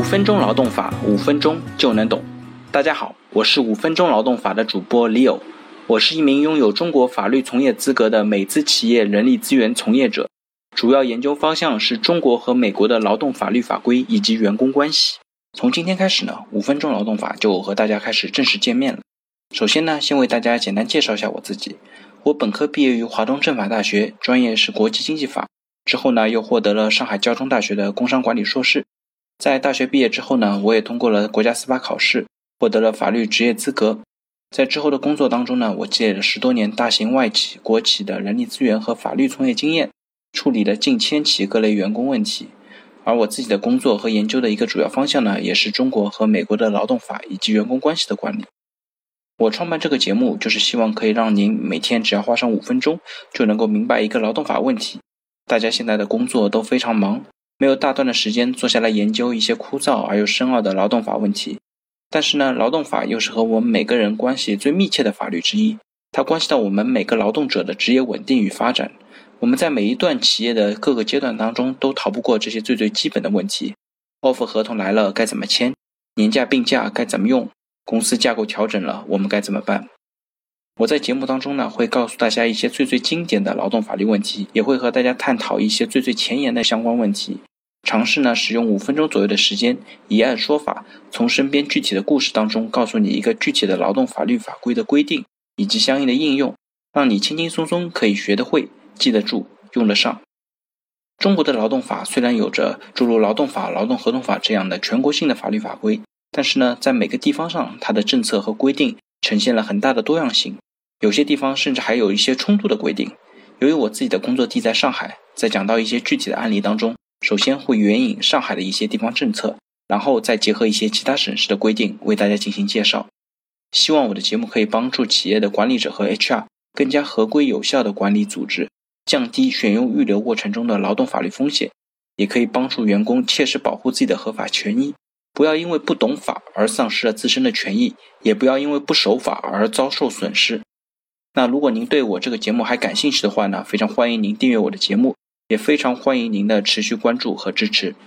五分钟劳动法，五分钟就能懂。大家好，我是五分钟劳动法的主播 Leo，我是一名拥有中国法律从业资格的美资企业人力资源从业者，主要研究方向是中国和美国的劳动法律法规以及员工关系。从今天开始呢，五分钟劳动法就和大家开始正式见面了。首先呢，先为大家简单介绍一下我自己。我本科毕业于华东政法大学，专业是国际经济法，之后呢又获得了上海交通大学的工商管理硕士。在大学毕业之后呢，我也通过了国家司法考试，获得了法律职业资格。在之后的工作当中呢，我积累了十多年大型外企、国企的人力资源和法律从业经验，处理了近千起各类员工问题。而我自己的工作和研究的一个主要方向呢，也是中国和美国的劳动法以及员工关系的管理。我创办这个节目，就是希望可以让您每天只要花上五分钟，就能够明白一个劳动法问题。大家现在的工作都非常忙。没有大段的时间坐下来研究一些枯燥而又深奥的劳动法问题，但是呢，劳动法又是和我们每个人关系最密切的法律之一，它关系到我们每个劳动者的职业稳定与发展。我们在每一段企业的各个阶段当中，都逃不过这些最最基本的问题：offer 合同来了该怎么签？年假病假该怎么用？公司架构调整了，我们该怎么办？我在节目当中呢，会告诉大家一些最最经典的劳动法律问题，也会和大家探讨一些最最前沿的相关问题。尝试呢，使用五分钟左右的时间，以案说法，从身边具体的故事当中，告诉你一个具体的劳动法律法规的规定以及相应的应用，让你轻轻松松可以学得会、记得住、用得上。中国的劳动法虽然有着诸如劳动法、劳动合同法这样的全国性的法律法规，但是呢，在每个地方上，它的政策和规定呈现了很大的多样性，有些地方甚至还有一些冲突的规定。由于我自己的工作地在上海，在讲到一些具体的案例当中。首先会援引上海的一些地方政策，然后再结合一些其他省市的规定为大家进行介绍。希望我的节目可以帮助企业的管理者和 HR 更加合规有效的管理组织，降低选用预留过程中的劳动法律风险，也可以帮助员工切实保护自己的合法权益。不要因为不懂法而丧失了自身的权益，也不要因为不守法而遭受损失。那如果您对我这个节目还感兴趣的话呢，非常欢迎您订阅我的节目。也非常欢迎您的持续关注和支持。